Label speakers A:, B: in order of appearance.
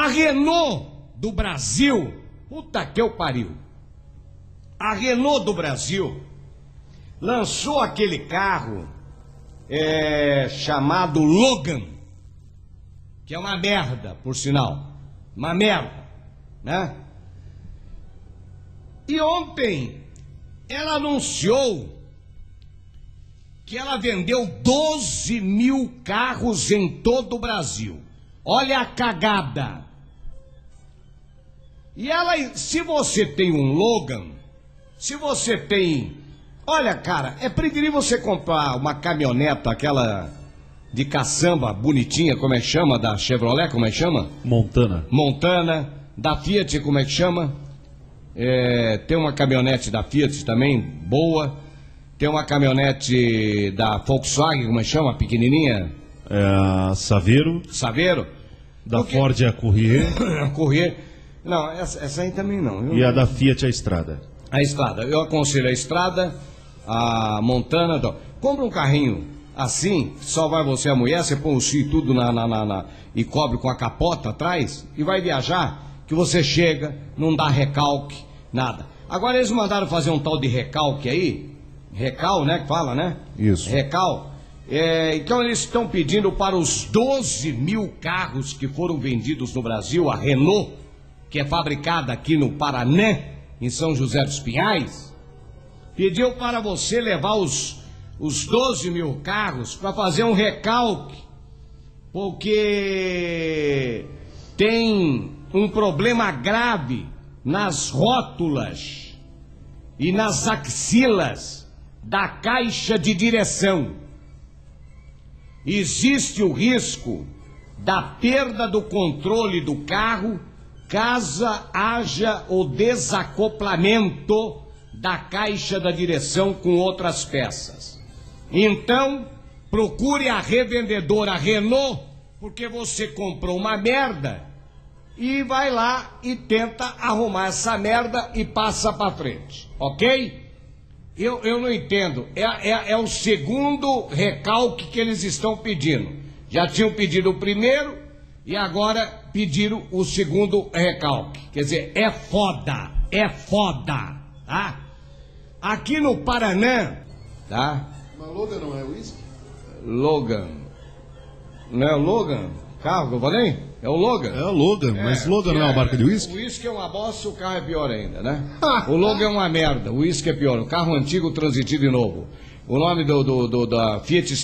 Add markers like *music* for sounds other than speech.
A: A Renault do Brasil, puta que eu pariu. A Renault do Brasil lançou aquele carro é, chamado Logan, que é uma merda, por sinal. Uma merda, né? E ontem ela anunciou que ela vendeu 12 mil carros em todo o Brasil. Olha a cagada. E ela, se você tem um Logan, se você tem. Olha, cara, é preferível você comprar uma caminhoneta, aquela de caçamba bonitinha, como é que chama? Da Chevrolet, como é que chama?
B: Montana.
A: Montana. Da Fiat, como é que chama? É, tem uma caminhonete da Fiat também, boa. Tem uma caminhonete da Volkswagen, como é que chama? Pequenininha?
B: É a Saveiro.
A: Saveiro?
B: Da
A: Porque-
B: Ford é a Courier. *coughs*
A: Correr. Não, essa, essa aí também não. Eu-
B: e a da Fiat é a Estrada.
A: A estrada. Eu aconselho a estrada, a Montana. do- Compra um carrinho assim, só vai você e a mulher, você põe o chi tudo na, na, na- na- e cobre com a capota atrás e vai viajar, que você chega, não dá recalque, nada. Agora eles mandaram fazer um tal de recalque aí, recal, né, que fala, né?
B: Isso.
A: Recal. É, então eles estão pedindo para os 12 mil carros que foram vendidos no Brasil, a Renault, que é fabricada aqui no Paraná, em São José dos Pinhais, pediu para você levar os, os 12 mil carros para fazer um recalque, porque tem um problema grave nas rótulas e nas axilas da caixa de direção. Existe o risco da perda do controle do carro caso haja o desacoplamento da caixa da direção com outras peças. Então, procure a revendedora Renault, porque você comprou uma merda e vai lá e tenta arrumar essa merda e passa para frente, ok? Eu, eu não entendo. É, é, é o segundo recalque que eles estão pedindo. Já tinham pedido o primeiro e agora pediram o segundo recalque. Quer dizer, é foda. É foda. Tá? Aqui no Paraná, tá?
C: Mas Logan não é uísque?
A: Logan. Não é o Logan? Carro que eu falei? É o Logan.
C: É o Logan, mas Logan não é uma marca de uísque?
A: O uísque é uma bosta, o carro é pior ainda, né? o Logan é uma merda, o uísque é pior. O carro antigo transitido de novo. O nome do, do- do- da Fiat